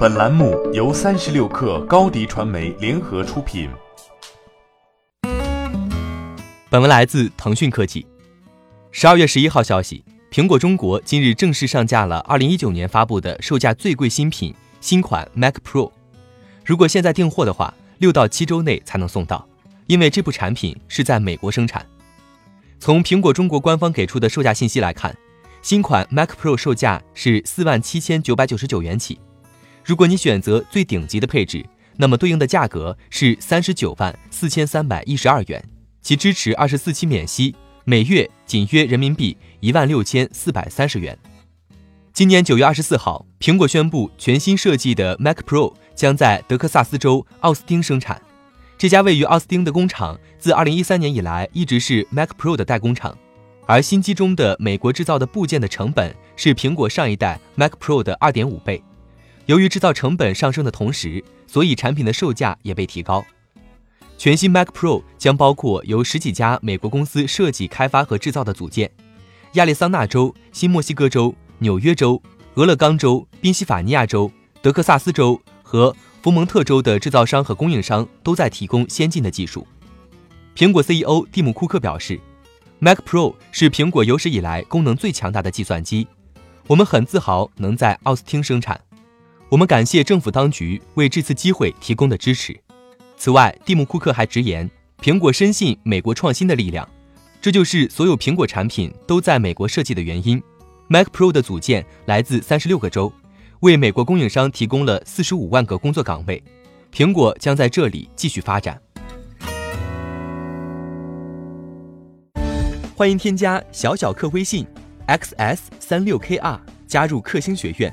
本栏目由三十六氪高低传媒联合出品。本文来自腾讯科技。十二月十一号消息，苹果中国今日正式上架了二零一九年发布的售价最贵新品新款 Mac Pro。如果现在订货的话，六到七周内才能送到，因为这部产品是在美国生产。从苹果中国官方给出的售价信息来看，新款 Mac Pro 售价是四万七千九百九十九元起。如果你选择最顶级的配置，那么对应的价格是三十九万四千三百一十二元，其支持二十四期免息，每月仅约人民币一万六千四百三十元。今年九月二十四号，苹果宣布全新设计的 Mac Pro 将在德克萨斯州奥斯汀生产。这家位于奥斯汀的工厂，自二零一三年以来一直是 Mac Pro 的代工厂，而新机中的美国制造的部件的成本是苹果上一代 Mac Pro 的二点五倍。由于制造成本上升的同时，所以产品的售价也被提高。全新 Mac Pro 将包括由十几家美国公司设计、开发和制造的组件，亚利桑那州、新墨西哥州、纽约州、俄勒冈州、宾夕法尼亚州、德克萨斯州和。佛蒙特州的制造商和供应商都在提供先进的技术。苹果 CEO 蒂姆·库克表示，Mac Pro 是苹果有史以来功能最强大的计算机。我们很自豪能在奥斯汀生产。我们感谢政府当局为这次机会提供的支持。此外，蒂姆·库克还直言，苹果深信美国创新的力量，这就是所有苹果产品都在美国设计的原因。Mac Pro 的组件来自三十六个州。为美国供应商提供了四十五万个工作岗位，苹果将在这里继续发展。欢迎添加小小客微信 xs 三六 kr 加入克星学院，